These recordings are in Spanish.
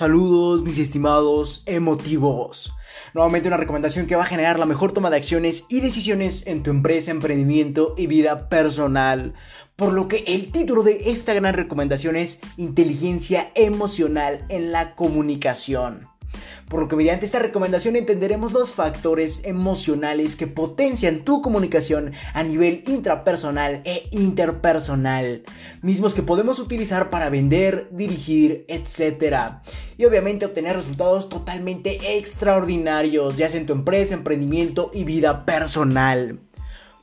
Saludos mis estimados emotivos. Nuevamente una recomendación que va a generar la mejor toma de acciones y decisiones en tu empresa, emprendimiento y vida personal. Por lo que el título de esta gran recomendación es Inteligencia emocional en la comunicación por lo que mediante esta recomendación entenderemos los factores emocionales que potencian tu comunicación a nivel intrapersonal e interpersonal, mismos que podemos utilizar para vender, dirigir, etc. Y obviamente obtener resultados totalmente extraordinarios, ya sea en tu empresa, emprendimiento y vida personal.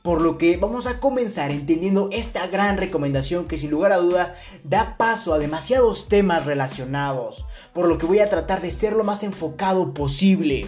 Por lo que vamos a comenzar entendiendo esta gran recomendación que sin lugar a duda da paso a demasiados temas relacionados. Por lo que voy a tratar de ser lo más enfocado posible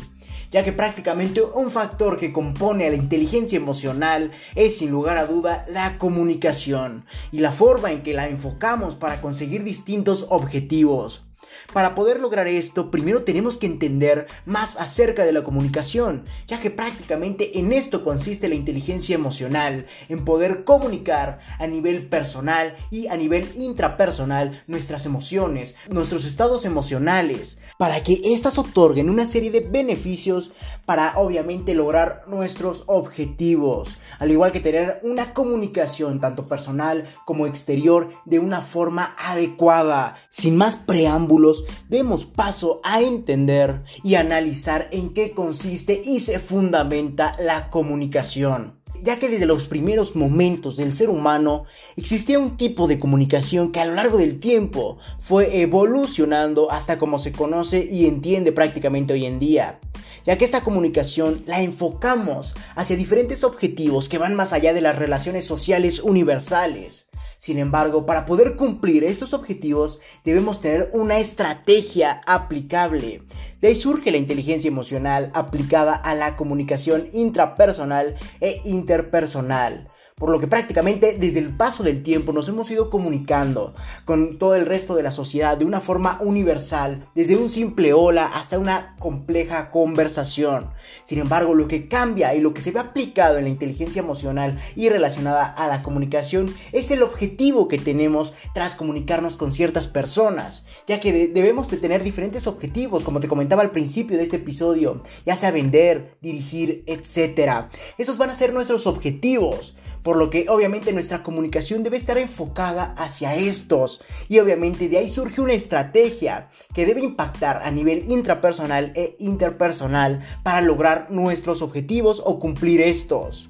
ya que prácticamente un factor que compone a la inteligencia emocional es sin lugar a duda la comunicación y la forma en que la enfocamos para conseguir distintos objetivos. Para poder lograr esto, primero tenemos que entender más acerca de la comunicación, ya que prácticamente en esto consiste la inteligencia emocional, en poder comunicar a nivel personal y a nivel intrapersonal nuestras emociones, nuestros estados emocionales, para que éstas otorguen una serie de beneficios para obviamente lograr nuestros objetivos, al igual que tener una comunicación tanto personal como exterior de una forma adecuada, sin más preámbulos demos paso a entender y analizar en qué consiste y se fundamenta la comunicación ya que desde los primeros momentos del ser humano existía un tipo de comunicación que a lo largo del tiempo fue evolucionando hasta como se conoce y entiende prácticamente hoy en día, ya que esta comunicación la enfocamos hacia diferentes objetivos que van más allá de las relaciones sociales universales, sin embargo, para poder cumplir estos objetivos debemos tener una estrategia aplicable. De ahí surge la inteligencia emocional aplicada a la comunicación intrapersonal e interpersonal por lo que prácticamente desde el paso del tiempo nos hemos ido comunicando con todo el resto de la sociedad de una forma universal, desde un simple hola hasta una compleja conversación. Sin embargo, lo que cambia y lo que se ve aplicado en la inteligencia emocional y relacionada a la comunicación es el objetivo que tenemos tras comunicarnos con ciertas personas, ya que debemos de tener diferentes objetivos, como te comentaba al principio de este episodio, ya sea vender, dirigir, etc. Esos van a ser nuestros objetivos por lo que obviamente nuestra comunicación debe estar enfocada hacia estos. Y obviamente de ahí surge una estrategia que debe impactar a nivel intrapersonal e interpersonal para lograr nuestros objetivos o cumplir estos.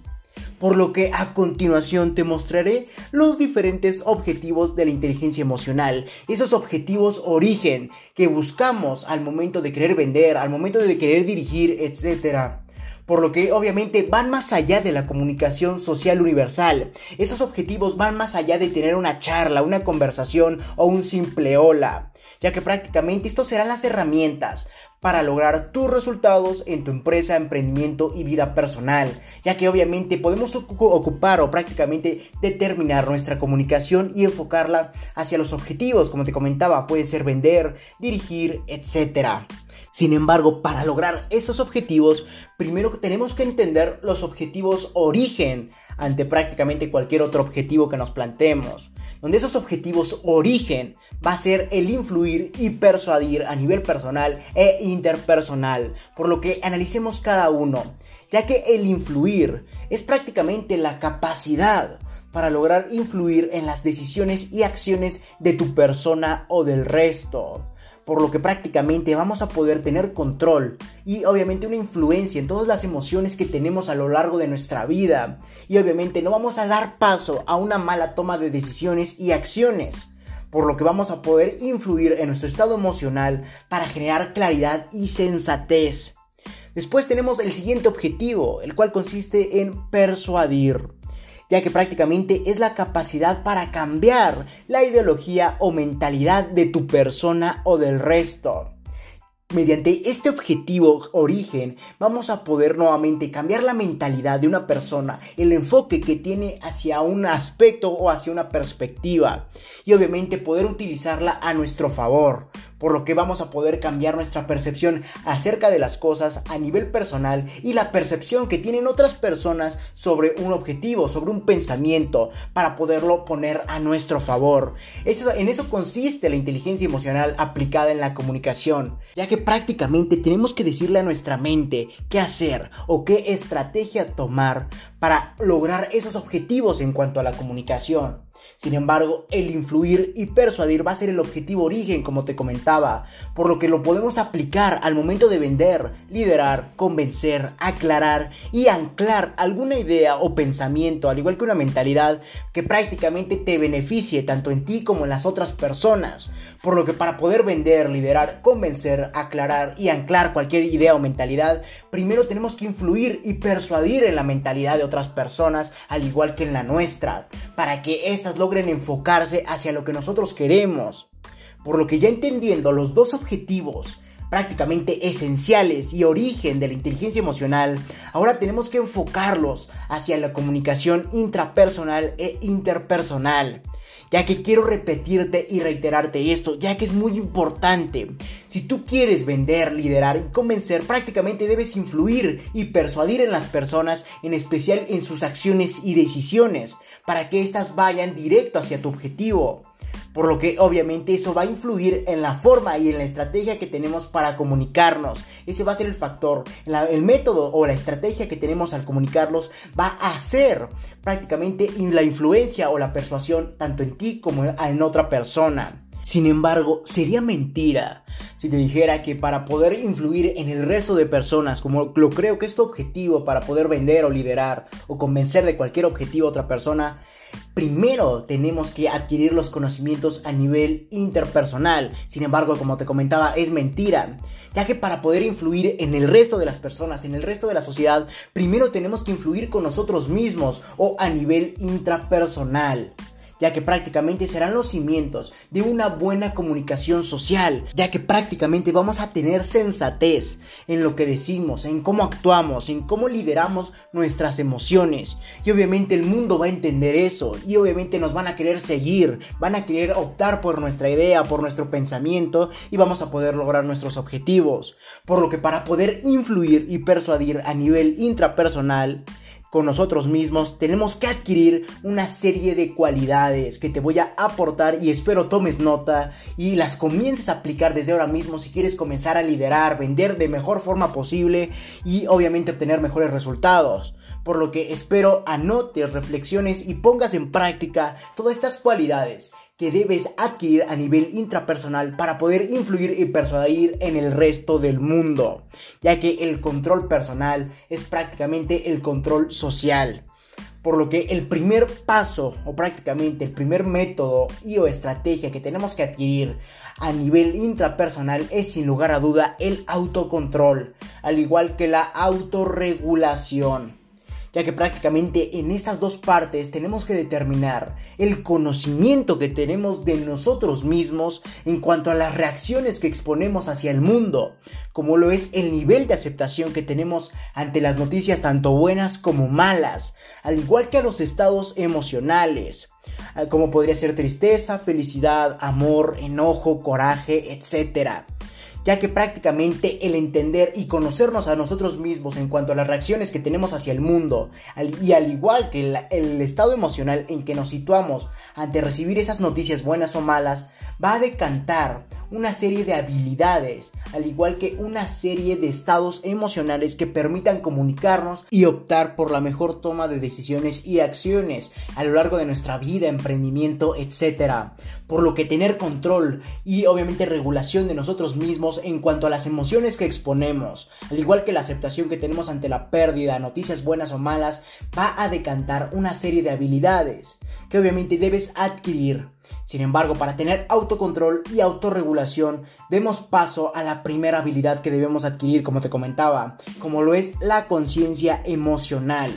Por lo que a continuación te mostraré los diferentes objetivos de la inteligencia emocional, esos objetivos origen que buscamos al momento de querer vender, al momento de querer dirigir, etc por lo que obviamente van más allá de la comunicación social universal. Esos objetivos van más allá de tener una charla, una conversación o un simple hola, ya que prácticamente estos serán las herramientas para lograr tus resultados en tu empresa, emprendimiento y vida personal, ya que obviamente podemos ocupar o prácticamente determinar nuestra comunicación y enfocarla hacia los objetivos, como te comentaba, puede ser vender, dirigir, etcétera. Sin embargo, para lograr esos objetivos, primero tenemos que entender los objetivos origen ante prácticamente cualquier otro objetivo que nos planteemos. Donde esos objetivos origen va a ser el influir y persuadir a nivel personal e interpersonal, por lo que analicemos cada uno, ya que el influir es prácticamente la capacidad para lograr influir en las decisiones y acciones de tu persona o del resto por lo que prácticamente vamos a poder tener control y obviamente una influencia en todas las emociones que tenemos a lo largo de nuestra vida y obviamente no vamos a dar paso a una mala toma de decisiones y acciones por lo que vamos a poder influir en nuestro estado emocional para generar claridad y sensatez. Después tenemos el siguiente objetivo, el cual consiste en persuadir ya que prácticamente es la capacidad para cambiar la ideología o mentalidad de tu persona o del resto. Mediante este objetivo origen vamos a poder nuevamente cambiar la mentalidad de una persona, el enfoque que tiene hacia un aspecto o hacia una perspectiva y obviamente poder utilizarla a nuestro favor. Por lo que vamos a poder cambiar nuestra percepción acerca de las cosas a nivel personal y la percepción que tienen otras personas sobre un objetivo, sobre un pensamiento, para poderlo poner a nuestro favor. Eso, en eso consiste la inteligencia emocional aplicada en la comunicación, ya que prácticamente tenemos que decirle a nuestra mente qué hacer o qué estrategia tomar para lograr esos objetivos en cuanto a la comunicación. Sin embargo, el influir y persuadir va a ser el objetivo origen, como te comentaba, por lo que lo podemos aplicar al momento de vender, liderar, convencer, aclarar y anclar alguna idea o pensamiento, al igual que una mentalidad que prácticamente te beneficie tanto en ti como en las otras personas. Por lo que para poder vender, liderar, convencer, aclarar y anclar cualquier idea o mentalidad, primero tenemos que influir y persuadir en la mentalidad de otras personas, al igual que en la nuestra, para que éstas logren enfocarse hacia lo que nosotros queremos. Por lo que ya entendiendo los dos objetivos prácticamente esenciales y origen de la inteligencia emocional, ahora tenemos que enfocarlos hacia la comunicación intrapersonal e interpersonal ya que quiero repetirte y reiterarte esto, ya que es muy importante. Si tú quieres vender, liderar y convencer, prácticamente debes influir y persuadir en las personas, en especial en sus acciones y decisiones, para que éstas vayan directo hacia tu objetivo por lo que obviamente eso va a influir en la forma y en la estrategia que tenemos para comunicarnos. Ese va a ser el factor. el método o la estrategia que tenemos al comunicarlos va a ser prácticamente la influencia o la persuasión tanto en ti como en otra persona. Sin embargo, sería mentira si te dijera que para poder influir en el resto de personas, como lo creo que es tu objetivo para poder vender o liderar o convencer de cualquier objetivo a otra persona, primero tenemos que adquirir los conocimientos a nivel interpersonal. Sin embargo, como te comentaba, es mentira. Ya que para poder influir en el resto de las personas, en el resto de la sociedad, primero tenemos que influir con nosotros mismos o a nivel intrapersonal ya que prácticamente serán los cimientos de una buena comunicación social, ya que prácticamente vamos a tener sensatez en lo que decimos, en cómo actuamos, en cómo lideramos nuestras emociones. Y obviamente el mundo va a entender eso y obviamente nos van a querer seguir, van a querer optar por nuestra idea, por nuestro pensamiento y vamos a poder lograr nuestros objetivos. Por lo que para poder influir y persuadir a nivel intrapersonal, con nosotros mismos, tenemos que adquirir una serie de cualidades que te voy a aportar y espero tomes nota y las comiences a aplicar desde ahora mismo si quieres comenzar a liderar, vender de mejor forma posible y obviamente obtener mejores resultados. Por lo que espero anotes, reflexiones y pongas en práctica todas estas cualidades que debes adquirir a nivel intrapersonal para poder influir y persuadir en el resto del mundo, ya que el control personal es prácticamente el control social. Por lo que el primer paso o prácticamente el primer método y o estrategia que tenemos que adquirir a nivel intrapersonal es sin lugar a duda el autocontrol, al igual que la autorregulación ya que prácticamente en estas dos partes tenemos que determinar el conocimiento que tenemos de nosotros mismos en cuanto a las reacciones que exponemos hacia el mundo, como lo es el nivel de aceptación que tenemos ante las noticias tanto buenas como malas, al igual que a los estados emocionales, como podría ser tristeza, felicidad, amor, enojo, coraje, etc ya que prácticamente el entender y conocernos a nosotros mismos en cuanto a las reacciones que tenemos hacia el mundo y al igual que el, estado emocional en que nos situamos ante recibir esas noticias buenas o malas, va a decantar una serie de habilidades, al igual que una serie de estados emocionales que permitan comunicarnos y optar por la mejor toma de decisiones y acciones a lo largo de nuestra vida, emprendimiento, etc. Por lo que tener control y obviamente regulación de nosotros mismos en cuanto a las emociones que exponemos, al igual que la aceptación que tenemos ante la pérdida, noticias buenas o malas, va a decantar una serie de habilidades que obviamente debes adquirir sin embargo, para tener autocontrol y autorregulación, demos paso a la primera habilidad que debemos adquirir, como te comentaba, como lo es la conciencia emocional,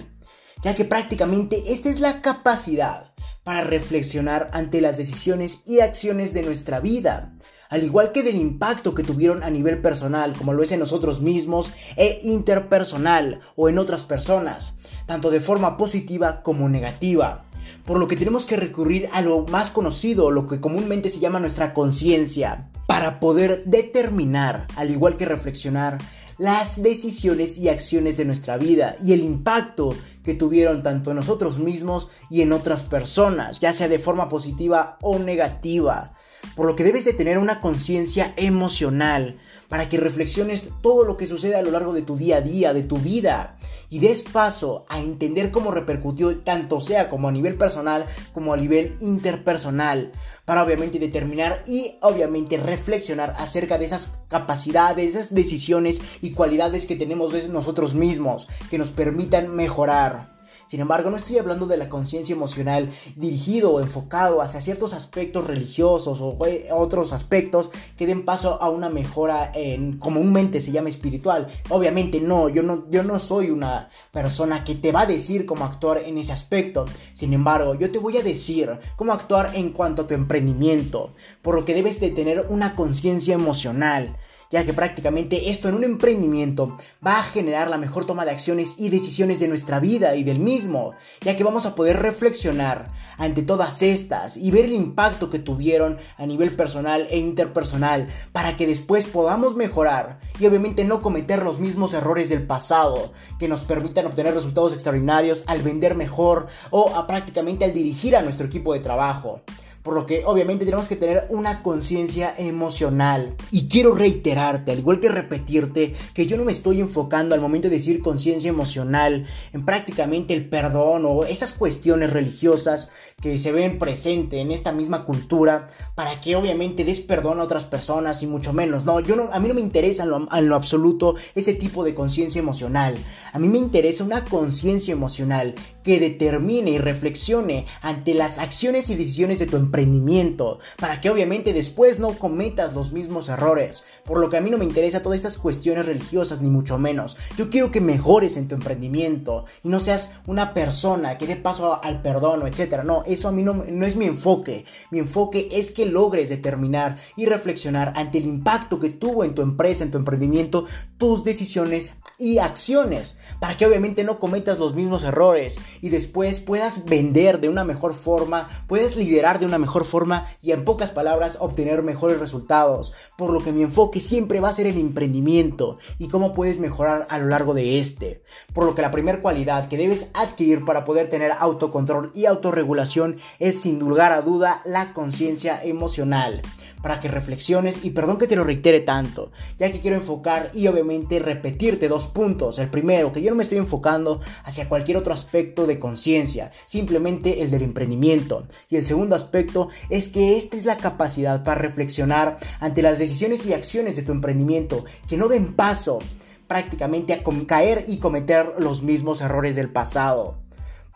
ya que prácticamente esta es la capacidad para reflexionar ante las decisiones y acciones de nuestra vida, al igual que del impacto que tuvieron a nivel personal, como lo es en nosotros mismos, e interpersonal o en otras personas, tanto de forma positiva como negativa por lo que tenemos que recurrir a lo más conocido, lo que comúnmente se llama nuestra conciencia, para poder determinar, al igual que reflexionar, las decisiones y acciones de nuestra vida y el impacto que tuvieron tanto en nosotros mismos y en otras personas, ya sea de forma positiva o negativa. Por lo que debes de tener una conciencia emocional para que reflexiones todo lo que sucede a lo largo de tu día a día, de tu vida, y des paso a entender cómo repercutió tanto sea como a nivel personal como a nivel interpersonal, para obviamente determinar y obviamente reflexionar acerca de esas capacidades, esas decisiones y cualidades que tenemos de nosotros mismos, que nos permitan mejorar. Sin embargo, no estoy hablando de la conciencia emocional dirigido o enfocado hacia ciertos aspectos religiosos o otros aspectos que den paso a una mejora en comúnmente se llama espiritual. Obviamente no, yo no yo no soy una persona que te va a decir cómo actuar en ese aspecto. Sin embargo, yo te voy a decir cómo actuar en cuanto a tu emprendimiento, por lo que debes de tener una conciencia emocional ya que prácticamente esto en un emprendimiento va a generar la mejor toma de acciones y decisiones de nuestra vida y del mismo, ya que vamos a poder reflexionar ante todas estas y ver el impacto que tuvieron a nivel personal e interpersonal para que después podamos mejorar y obviamente no cometer los mismos errores del pasado que nos permitan obtener resultados extraordinarios al vender mejor o a prácticamente al dirigir a nuestro equipo de trabajo por lo que obviamente tenemos que tener una conciencia emocional. Y quiero reiterarte, al igual que repetirte, que yo no me estoy enfocando al momento de decir conciencia emocional en prácticamente el perdón o esas cuestiones religiosas que se ven presente en esta misma cultura para que obviamente des perdón a otras personas y mucho menos. No, yo no, a mí no me interesa en lo, en lo absoluto ese tipo de conciencia emocional. A mí me interesa una conciencia emocional que determine y reflexione ante las acciones y decisiones de tu emprendimiento para que obviamente después no cometas los mismos errores. Por lo que a mí no me interesa todas estas cuestiones religiosas ni mucho menos. Yo quiero que mejores en tu emprendimiento y no seas una persona que dé paso al perdón o etcétera. No, eso a mí no, no es mi enfoque. Mi enfoque es que logres determinar y reflexionar ante el impacto que tuvo en tu empresa, en tu emprendimiento, tus decisiones y acciones, para que obviamente no cometas los mismos errores y después puedas vender de una mejor forma, puedes liderar de una mejor forma y en pocas palabras obtener mejores resultados. Por lo que mi enfoque siempre va a ser el emprendimiento y cómo puedes mejorar a lo largo de este. Por lo que la primera cualidad que debes adquirir para poder tener autocontrol y autorregulación es sin lugar a duda la conciencia emocional para que reflexiones y perdón que te lo reitere tanto, ya que quiero enfocar y obviamente repetirte dos puntos. El primero, que yo no me estoy enfocando hacia cualquier otro aspecto de conciencia, simplemente el del emprendimiento. Y el segundo aspecto es que esta es la capacidad para reflexionar ante las decisiones y acciones de tu emprendimiento, que no den paso prácticamente a caer y cometer los mismos errores del pasado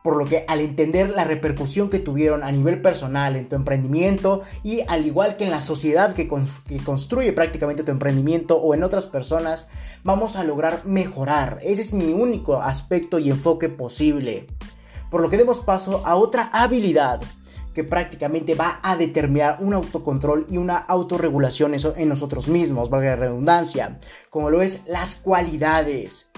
por lo que al entender la repercusión que tuvieron a nivel personal en tu emprendimiento y al igual que en la sociedad que, construye prácticamente tu emprendimiento o en otras personas, vamos a lograr mejorar. Ese es mi único aspecto y enfoque posible. Por lo que demos paso a otra habilidad que prácticamente va a determinar un autocontrol y una autorregulación en nosotros mismos, valga la redundancia, como lo es las cualidades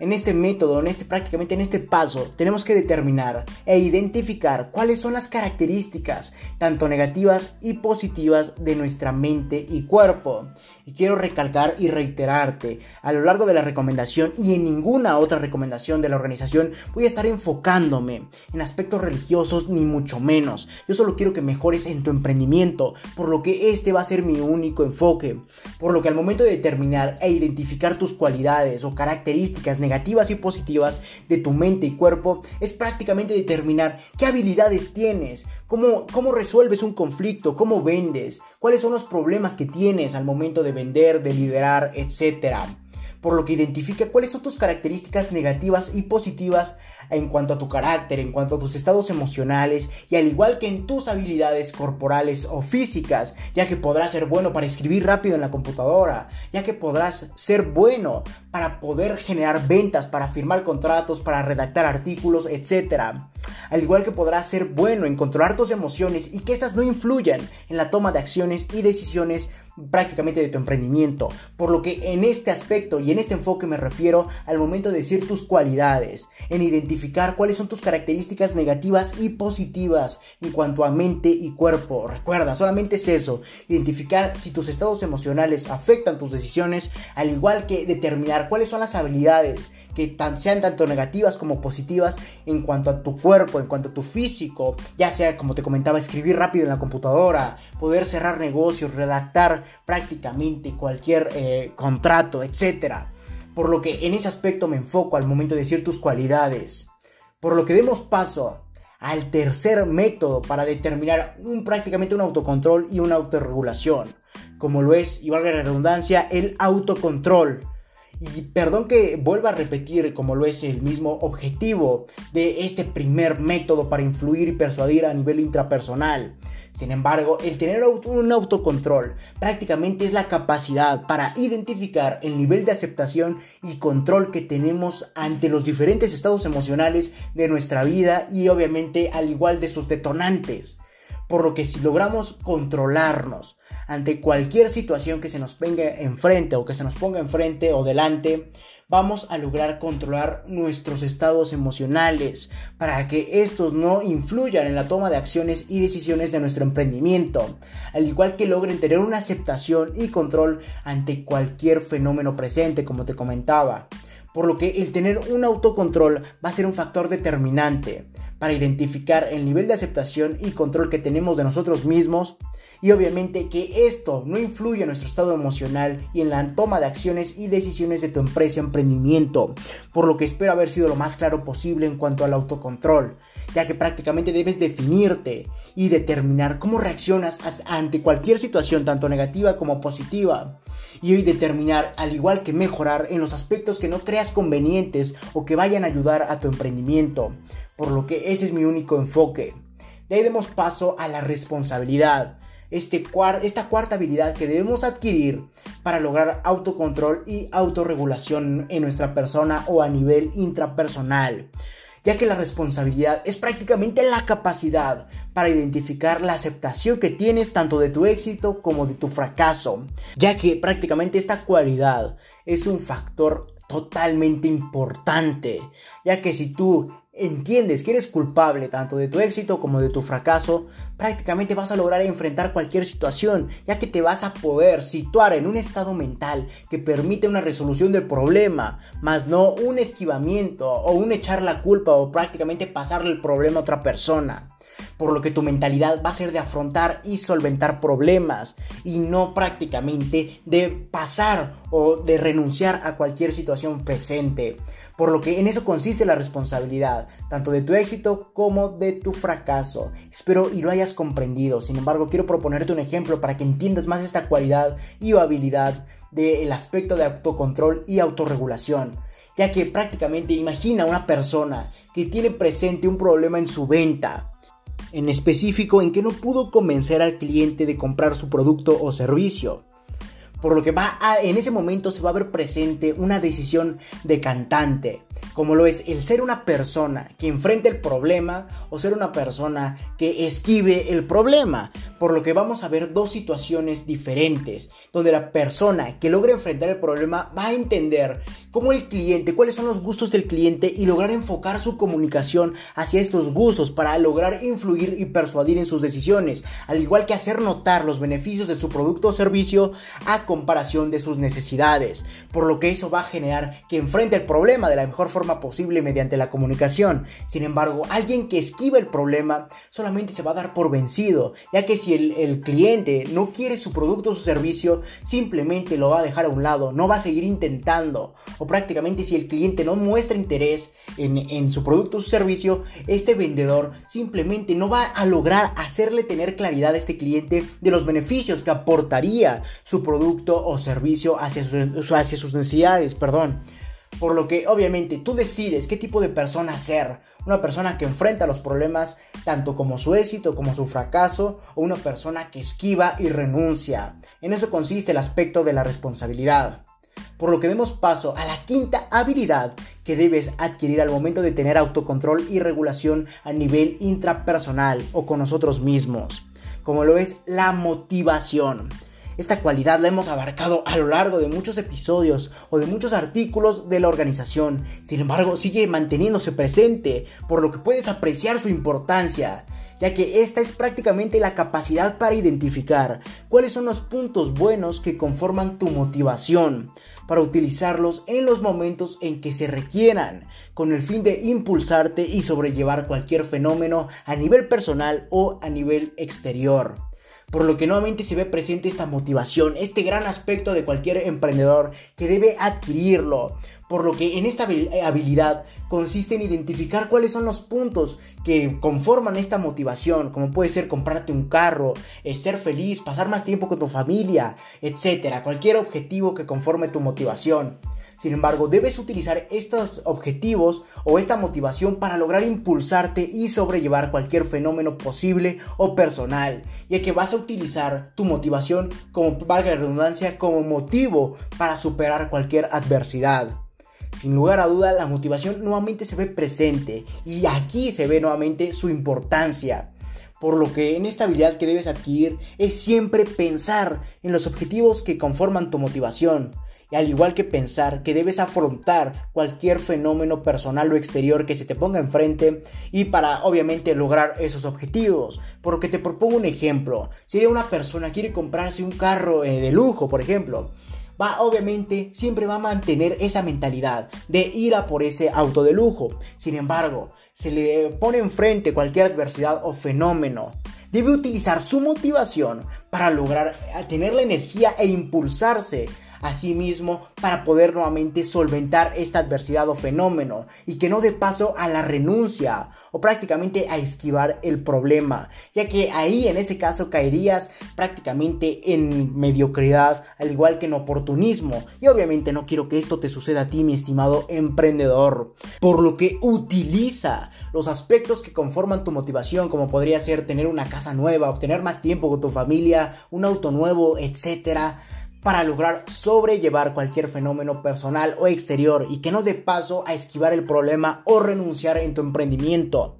en este método, en este prácticamente en este paso, tenemos que determinar e identificar cuáles son las características, tanto negativas y positivas, de nuestra mente y cuerpo. Y quiero recalcar y reiterarte, a lo largo de la recomendación y en ninguna otra recomendación de la organización voy a estar enfocándome en aspectos religiosos ni mucho menos. Yo solo quiero que mejores en tu emprendimiento, por lo que este va a ser mi único enfoque. Por lo que al momento de determinar e identificar tus cualidades o características negativas y positivas de tu mente y cuerpo, es prácticamente determinar qué habilidades tienes, cómo, cómo resuelves un conflicto, cómo vendes, cuáles son los problemas que tienes al momento de vender, de liderar, etc. Por lo que identifica cuáles son tus características negativas y positivas en cuanto a tu carácter, en cuanto a tus estados emocionales y al igual que en tus habilidades corporales o físicas, ya que podrás ser bueno para escribir rápido en la computadora, ya que podrás ser bueno para poder generar ventas, para firmar contratos, para redactar artículos, etc. Al igual que podrás ser bueno en controlar tus emociones y que estas no influyan en la toma de acciones y decisiones prácticamente de tu emprendimiento. Por lo que en este aspecto y en este enfoque me refiero al momento de decir tus cualidades, en identificar cuáles son tus características negativas y positivas en cuanto a mente y cuerpo. Recuerda, solamente es eso, identificar si tus estados emocionales afectan tus decisiones, al igual que determinar cuáles son las habilidades que sean tanto negativas como positivas en cuanto a tu cuerpo, en cuanto a tu físico, ya sea como te comentaba, escribir rápido en la computadora, poder cerrar negocios, redactar prácticamente cualquier eh, contrato, etc. Por lo que en ese aspecto me enfoco al momento de decir tus cualidades. Por lo que demos paso al tercer método para determinar un, prácticamente un autocontrol y una autorregulación, como lo es, y valga la redundancia, el autocontrol. Y perdón que vuelva a repetir como lo es el mismo objetivo de este primer método para influir y persuadir a nivel intrapersonal. Sin embargo, el tener un autocontrol prácticamente es la capacidad para identificar el nivel de aceptación y control que tenemos ante los diferentes estados emocionales de nuestra vida y obviamente al igual de sus detonantes. Por lo que si logramos controlarnos, ante cualquier situación que se nos venga enfrente o que se nos ponga enfrente o delante, vamos a lograr controlar nuestros estados emocionales para que estos no influyan en la toma de acciones y decisiones de nuestro emprendimiento, al igual que logren tener una aceptación y control ante cualquier fenómeno presente, como te comentaba. Por lo que el tener un autocontrol va a ser un factor determinante para identificar el nivel de aceptación y control que tenemos de nosotros mismos y obviamente que esto no influye en nuestro estado emocional y en la toma de acciones y decisiones de tu empresa emprendimiento, por lo que espero haber sido lo más claro posible en cuanto al autocontrol, ya que prácticamente debes definirte y determinar cómo reaccionas ante cualquier situación, tanto negativa como positiva. Y hoy determinar, al igual que mejorar en los aspectos que no creas convenientes o que vayan a ayudar a tu emprendimiento. Por lo que ese es mi único enfoque. De ahí demos paso a la responsabilidad este esta cuarta habilidad que debemos adquirir para lograr autocontrol y autorregulación en nuestra persona o a nivel intrapersonal ya que la responsabilidad es prácticamente la capacidad para identificar la aceptación que tienes tanto de tu éxito como de tu fracaso, ya que prácticamente esta cualidad es un factor totalmente importante, ya que si tú entiendes que eres culpable tanto de tu éxito como de tu fracaso, prácticamente vas a lograr enfrentar cualquier situación, ya que te vas a poder situar en un estado mental que permite una resolución del problema, más no un esquivamiento o un echar la culpa o prácticamente pasarle el problema a otra persona por lo que tu mentalidad va a ser de afrontar y solventar problemas y no prácticamente de pasar o de renunciar a cualquier situación presente. Por lo que en eso consiste la responsabilidad, tanto de tu éxito como de tu fracaso. Espero y lo hayas comprendido. Sin embargo, quiero proponerte un ejemplo para que entiendas más esta cualidad y habilidad del aspecto de autocontrol y autorregulación. Ya que prácticamente imagina una persona que tiene presente un problema en su venta, en específico en que no pudo convencer al cliente de comprar su producto o servicio por lo que va a, en ese momento se va a ver presente una decisión de cantante, como lo es el ser una persona que enfrente el problema o ser una persona que esquive el problema, por lo que vamos a ver dos situaciones diferentes, donde la persona que logra enfrentar el problema va a entender cómo el cliente, cuáles son los gustos del cliente y lograr enfocar su comunicación hacia estos gustos para lograr influir y persuadir en sus decisiones, al igual que hacer notar los beneficios de su producto o servicio a comparación de sus necesidades, por lo que eso va a generar que enfrente el problema de la mejor forma posible mediante la comunicación. Sin embargo, alguien que esquiva el problema solamente se va a dar por vencido, ya que si el, cliente no quiere su producto o su servicio, simplemente lo va a dejar a un lado, no va a seguir intentando, o prácticamente si el cliente no muestra interés en, su producto o su servicio, este vendedor simplemente no va a lograr hacerle tener claridad a este cliente de los beneficios que aportaría su producto o servicio hacia, hacia sus necesidades, perdón. Por lo que obviamente tú decides qué tipo de persona ser. Una persona que enfrenta los problemas tanto como su éxito como su fracaso o una persona que esquiva y renuncia. En eso consiste el aspecto de la responsabilidad. Por lo que demos paso a la quinta habilidad que debes adquirir al momento de tener autocontrol y regulación a nivel intrapersonal o con nosotros mismos, como lo es la motivación. Esta cualidad la hemos abarcado a lo largo de muchos episodios o de muchos artículos de la organización. Sin embargo, sigue manteniéndose presente, por lo que puedes apreciar su importancia ya que esta es prácticamente la capacidad para identificar cuáles son los puntos buenos que conforman tu motivación, para utilizarlos en los momentos en que se requieran, con el fin de impulsarte y sobrellevar cualquier fenómeno a nivel personal o a nivel exterior por lo que nuevamente se ve presente esta motivación, este gran aspecto de cualquier emprendedor que debe adquirirlo. Por lo que en esta eh, habilidad consiste en identificar cuáles son los puntos que conforman esta motivación, como puede ser comprarte un carro, eh, ser feliz, pasar más tiempo con tu familia, etcétera, cualquier objetivo que conforme tu motivación. Sin embargo, debes utilizar estos objetivos o esta motivación para lograr impulsarte y sobrellevar cualquier fenómeno posible o personal, ya que vas a utilizar tu motivación como, valga la redundancia, como motivo para superar cualquier adversidad. Sin lugar a duda, la motivación nuevamente se ve presente y aquí se ve nuevamente su importancia. Por lo que en esta habilidad que debes adquirir es siempre pensar en los objetivos que conforman tu motivación y al igual que pensar que debes afrontar cualquier fenómeno personal o exterior que se te ponga enfrente y para obviamente lograr esos objetivos. Porque te propongo un ejemplo, si una persona quiere comprarse un carro eh, de lujo, por ejemplo, va obviamente siempre va a mantener esa mentalidad de ir a por ese auto de lujo. Sin embargo, se le pone enfrente cualquier adversidad o fenómeno. Debe utilizar su motivación para lograr tener la energía e impulsarse a sí mismo para poder nuevamente solventar esta adversidad o fenómeno y que no dé paso a la renuncia o prácticamente a esquivar el problema, ya que ahí en ese caso caerías prácticamente en mediocridad, al igual que en oportunismo. Y obviamente no quiero que esto te suceda a ti, mi estimado emprendedor, por lo que utiliza los aspectos que conforman tu motivación, como podría ser tener una casa nueva, obtener más tiempo con tu familia, un auto nuevo, etcétera para lograr sobrellevar cualquier fenómeno personal o exterior y que no dé paso a esquivar el problema o renunciar en tu emprendimiento.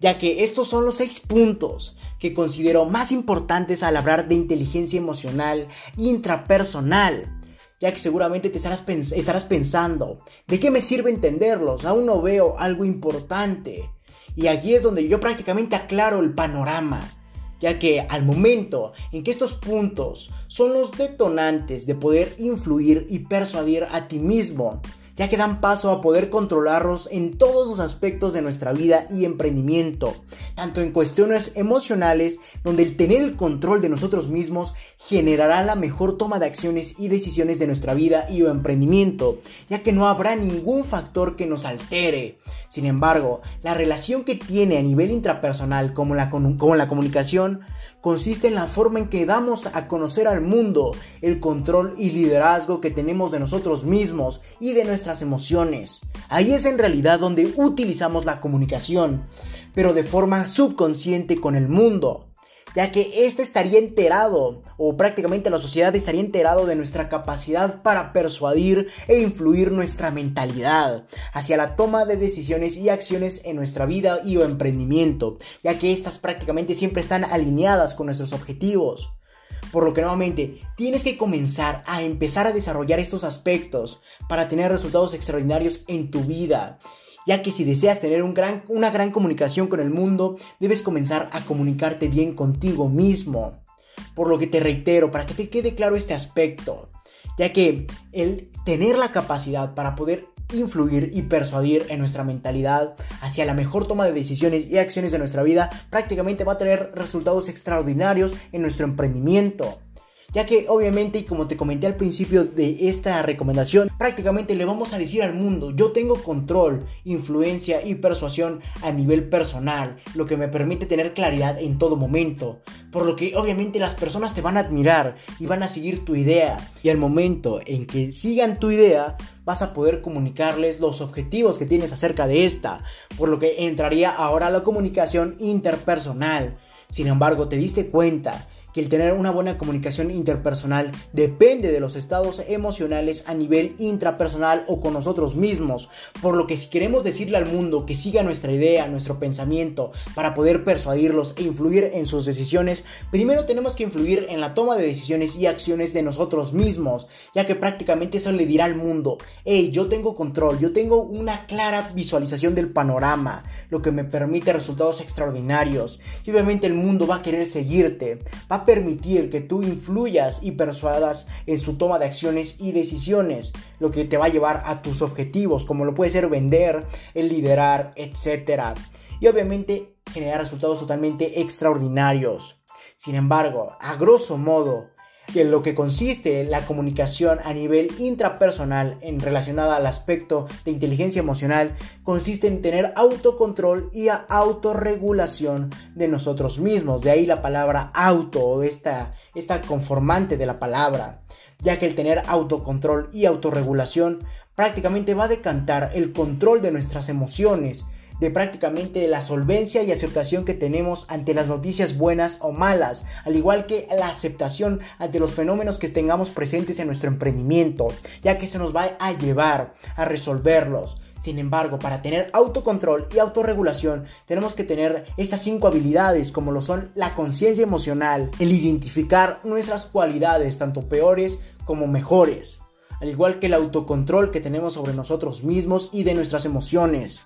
Ya que estos son los seis puntos que considero más importantes al hablar de inteligencia emocional intrapersonal. Ya que seguramente te estarás, estarás pensando, ¿de qué me sirve entenderlos? Aún no veo algo importante. Y aquí es donde yo prácticamente aclaro el panorama ya que al momento en que estos puntos son los detonantes de poder influir y persuadir a ti mismo, ya que dan paso a poder controlarlos en todos los aspectos de nuestra vida y emprendimiento, tanto en cuestiones emocionales, donde el tener el control de nosotros mismos generará la mejor toma de acciones y decisiones de nuestra vida y o emprendimiento, ya que no habrá ningún factor que nos altere. Sin embargo, la relación que tiene a nivel intrapersonal como la, como la comunicación consiste en la forma en que damos a conocer al mundo el control y liderazgo que tenemos de nosotros mismos y de nuestras emociones. Ahí es en realidad donde utilizamos la comunicación, pero de forma subconsciente con el mundo ya que éste estaría enterado, o prácticamente la sociedad estaría enterado de nuestra capacidad para persuadir e influir nuestra mentalidad hacia la toma de decisiones y acciones en nuestra vida y o emprendimiento, ya que estas prácticamente siempre están alineadas con nuestros objetivos. Por lo que nuevamente tienes que comenzar a empezar a desarrollar estos aspectos para tener resultados extraordinarios en tu vida ya que si deseas tener una gran comunicación con el mundo, debes comenzar a comunicarte bien contigo mismo. Por lo que te reitero, para que te quede claro este aspecto, ya que el tener la capacidad para poder influir y persuadir en nuestra mentalidad hacia la mejor toma de decisiones y acciones de nuestra vida prácticamente va a tener resultados extraordinarios en nuestro emprendimiento ya que obviamente y como te comenté al principio de esta recomendación, prácticamente le vamos a decir al mundo, yo tengo control, influencia y persuasión a nivel personal, lo que me permite tener claridad en todo momento, por lo que obviamente las personas te van a admirar y van a seguir tu idea, y al momento en que sigan tu idea, vas a poder comunicarles los objetivos que tienes acerca de esta, por lo que entraría ahora la comunicación interpersonal. Sin embargo, te diste cuenta que el tener una buena comunicación interpersonal depende de los estados emocionales a nivel intrapersonal o con nosotros mismos, por lo que si queremos decirle al mundo que siga nuestra idea, nuestro pensamiento, para poder persuadirlos e influir en sus decisiones, primero tenemos que influir en la toma de decisiones y acciones de nosotros mismos, ya que prácticamente eso le dirá al mundo, hey, yo tengo control, yo tengo una clara visualización del panorama, lo que me permite resultados extraordinarios, y obviamente el mundo va a querer seguirte, permitir que tú influyas y persuadas en su toma de acciones y decisiones, lo que te va a llevar a tus objetivos, como lo puede ser vender, el liderar, etc. Y obviamente generar resultados totalmente extraordinarios. Sin embargo, a grosso modo, en lo que consiste la comunicación a nivel intrapersonal en relacionada al aspecto de inteligencia emocional consiste en tener autocontrol y autorregulación de nosotros mismos. De ahí la palabra auto o esta, esta conformante de la palabra, ya que el tener autocontrol y autorregulación prácticamente va a decantar el control de nuestras emociones de prácticamente la solvencia y aceptación que tenemos ante las noticias buenas o malas, al igual que la aceptación ante los fenómenos que tengamos presentes en nuestro emprendimiento, ya que se nos va a llevar a resolverlos. Sin embargo, para tener autocontrol y autorregulación, tenemos que tener estas cinco habilidades, como lo son la conciencia emocional, el identificar nuestras cualidades, tanto peores como mejores, al igual que el autocontrol que tenemos sobre nosotros mismos y de nuestras emociones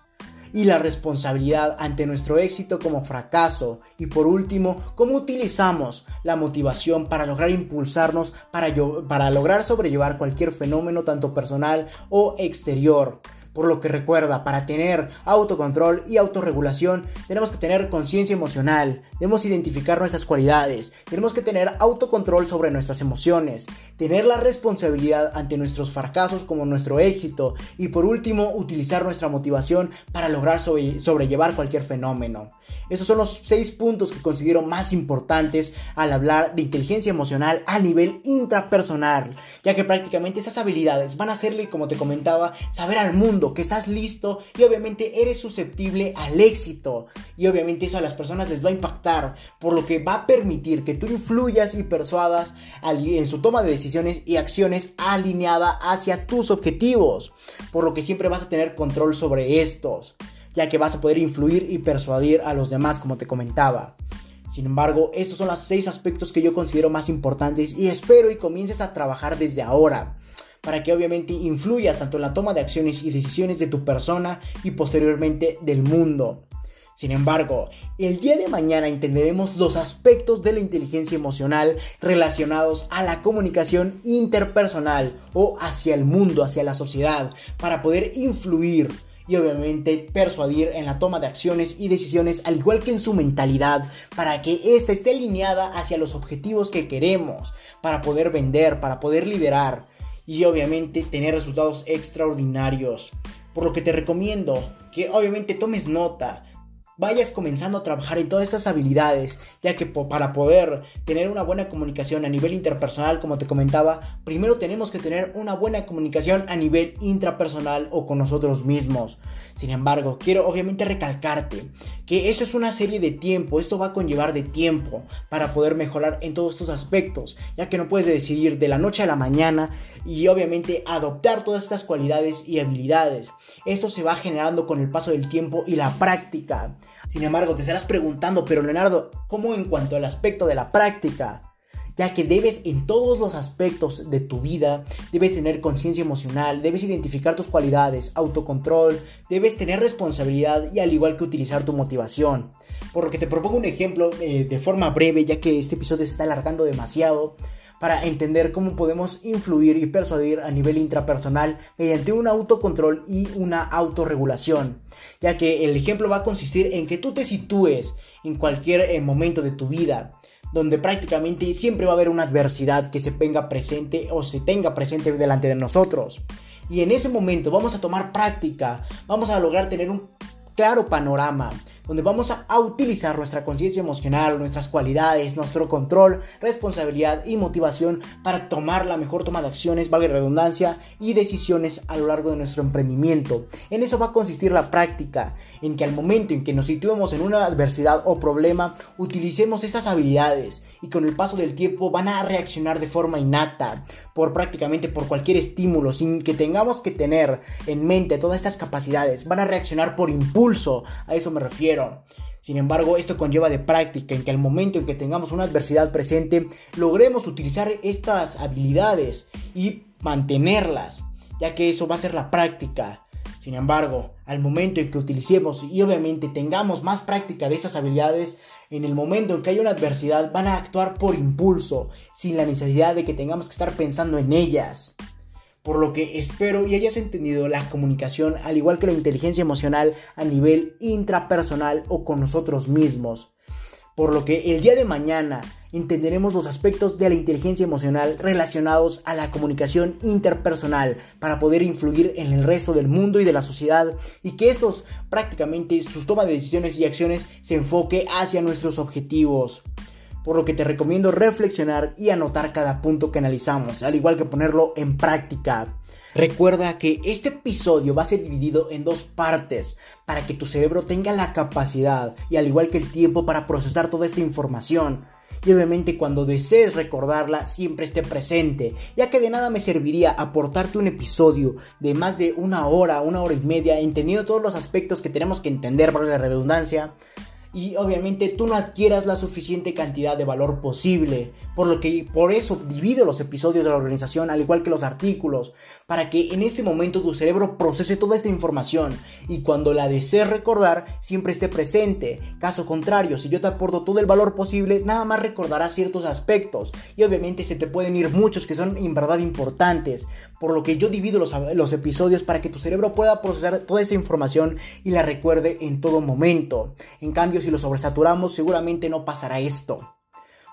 y la responsabilidad ante nuestro éxito como fracaso. Y por último, cómo utilizamos la motivación para lograr impulsarnos para, para lograr sobrellevar cualquier fenómeno tanto personal o exterior. Por lo que recuerda, para tener autocontrol y autorregulación tenemos que tener conciencia emocional, debemos identificar nuestras cualidades, tenemos que tener autocontrol sobre nuestras emociones, tener la responsabilidad ante nuestros fracasos como nuestro éxito y por último utilizar nuestra motivación para lograr sobrellevar cualquier fenómeno. Esos son los seis puntos que considero más importantes al hablar de inteligencia emocional a nivel intrapersonal, ya que prácticamente esas habilidades van a hacerle, como te comentaba, saber al mundo que estás listo y obviamente eres susceptible al éxito. Y obviamente eso a las personas les va a impactar, por lo que va a permitir que tú influyas y persuadas en su toma de decisiones y acciones alineada hacia tus objetivos, por lo que siempre vas a tener control sobre estos ya que vas a poder influir y persuadir a los demás, como te comentaba. Sin embargo, estos son los seis aspectos que yo considero más importantes y espero y comiences a trabajar desde ahora para que obviamente influyas tanto en la toma de acciones y decisiones de tu persona y posteriormente del mundo. Sin embargo, el día de mañana entenderemos los aspectos de la inteligencia emocional relacionados a la comunicación interpersonal o hacia el mundo, hacia la sociedad, para poder influir y obviamente persuadir en la toma de acciones y decisiones al igual que en su mentalidad para que ésta esté alineada hacia los objetivos que queremos, para poder vender, para poder liderar y obviamente tener resultados extraordinarios. Por lo que te recomiendo que obviamente tomes nota vayas comenzando a trabajar en todas estas habilidades, ya que para poder tener una buena comunicación a nivel interpersonal, como te comentaba, primero tenemos que tener una buena comunicación a nivel intrapersonal o con nosotros mismos. Sin embargo, quiero obviamente recalcarte que esto es una serie de tiempo, esto va a conllevar de tiempo para poder mejorar en todos estos aspectos, ya que no puedes decidir de la noche a la mañana y obviamente adoptar todas estas cualidades y habilidades. Esto se va generando con el paso del tiempo y la práctica. Sin embargo, te estarás preguntando, pero Leonardo, ¿cómo en cuanto al aspecto de la práctica? ya que debes en todos los aspectos de tu vida, debes tener conciencia emocional, debes identificar tus cualidades, autocontrol, debes tener responsabilidad y al igual que utilizar tu motivación. Por lo que te propongo un ejemplo eh, de forma breve, ya que este episodio se está alargando demasiado para entender cómo podemos influir y persuadir a nivel intrapersonal mediante un autocontrol y una autorregulación, ya que el ejemplo va a consistir en que tú te sitúes en cualquier eh, momento de tu vida, donde prácticamente siempre va a haber una adversidad que se tenga presente o se tenga presente delante de nosotros. Y en ese momento vamos a tomar práctica, vamos a lograr tener un claro panorama donde vamos a, utilizar nuestra conciencia emocional, nuestras cualidades, nuestro control, responsabilidad y motivación para tomar la mejor toma de acciones, valga redundancia, y decisiones a lo largo de nuestro emprendimiento. En eso va a consistir la práctica, en que al momento en que nos situemos en una adversidad o problema, utilicemos estas habilidades y con el paso del tiempo van a reaccionar de forma innata por prácticamente por cualquier estímulo sin que tengamos que tener en mente todas estas capacidades, van a reaccionar por impulso, a eso me refiero. Sin embargo, esto conlleva de práctica en que al momento en que tengamos una adversidad presente, logremos utilizar estas habilidades y mantenerlas, ya que eso va a ser la práctica. Sin embargo, al momento en que utilicemos y obviamente tengamos más práctica de esas habilidades, en el momento en que hay una adversidad van a actuar por impulso, sin la necesidad de que tengamos que estar pensando en ellas. Por lo que espero y hayas entendido la comunicación, al igual que la inteligencia emocional a nivel intrapersonal o con nosotros mismos. Por lo que el día de mañana entenderemos los aspectos de la inteligencia emocional relacionados a la comunicación interpersonal para poder influir en el resto del mundo y de la sociedad y que estos prácticamente sus toma de decisiones y acciones se enfoque hacia nuestros objetivos. Por lo que te recomiendo reflexionar y anotar cada punto que analizamos, al igual que ponerlo en práctica. Recuerda que este episodio va a ser dividido en dos partes para que tu cerebro tenga la capacidad y al igual que el tiempo para procesar toda esta información. Y obviamente cuando desees recordarla siempre esté presente, ya que de nada me serviría aportarte un episodio de más de una hora, una hora y media, entendiendo todos los aspectos que tenemos que entender por la redundancia, y obviamente tú no adquieras la suficiente cantidad de valor posible. Por lo que por eso divido los episodios de la organización al igual que los artículos, para que en este momento tu cerebro procese toda esta información y cuando la desees recordar siempre esté presente. Caso contrario, si yo te aporto todo el valor posible, nada más recordarás ciertos aspectos y obviamente se te pueden ir muchos que son en verdad importantes. Por lo que yo divido los, los episodios para que tu cerebro pueda procesar toda esta información y la recuerde en todo momento. En cambio, si lo sobresaturamos, seguramente no pasará esto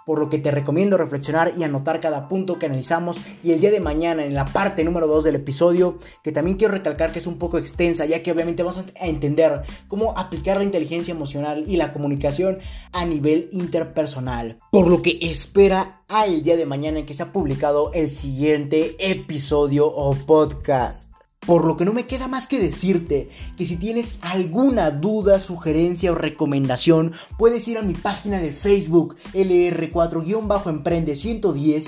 por lo que te recomiendo reflexionar y anotar cada punto que analizamos y el día de mañana en la parte número 2 del episodio, que también quiero recalcar que es un poco extensa, ya que obviamente vamos a entender cómo aplicar la inteligencia emocional y la comunicación a nivel interpersonal, por lo que espera al día de mañana en que se ha publicado el siguiente episodio o podcast. Por lo que no me queda más que decirte que si tienes alguna duda, sugerencia o recomendación, puedes ir a mi página de Facebook LR4-Emprende 110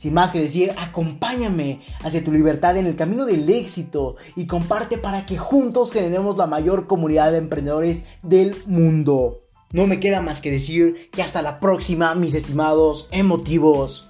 Sin más que decir, acompáñame hacia tu libertad en el camino del éxito y comparte para que juntos generemos la mayor comunidad de emprendedores del mundo. No me queda más que decir que hasta la próxima, mis estimados emotivos.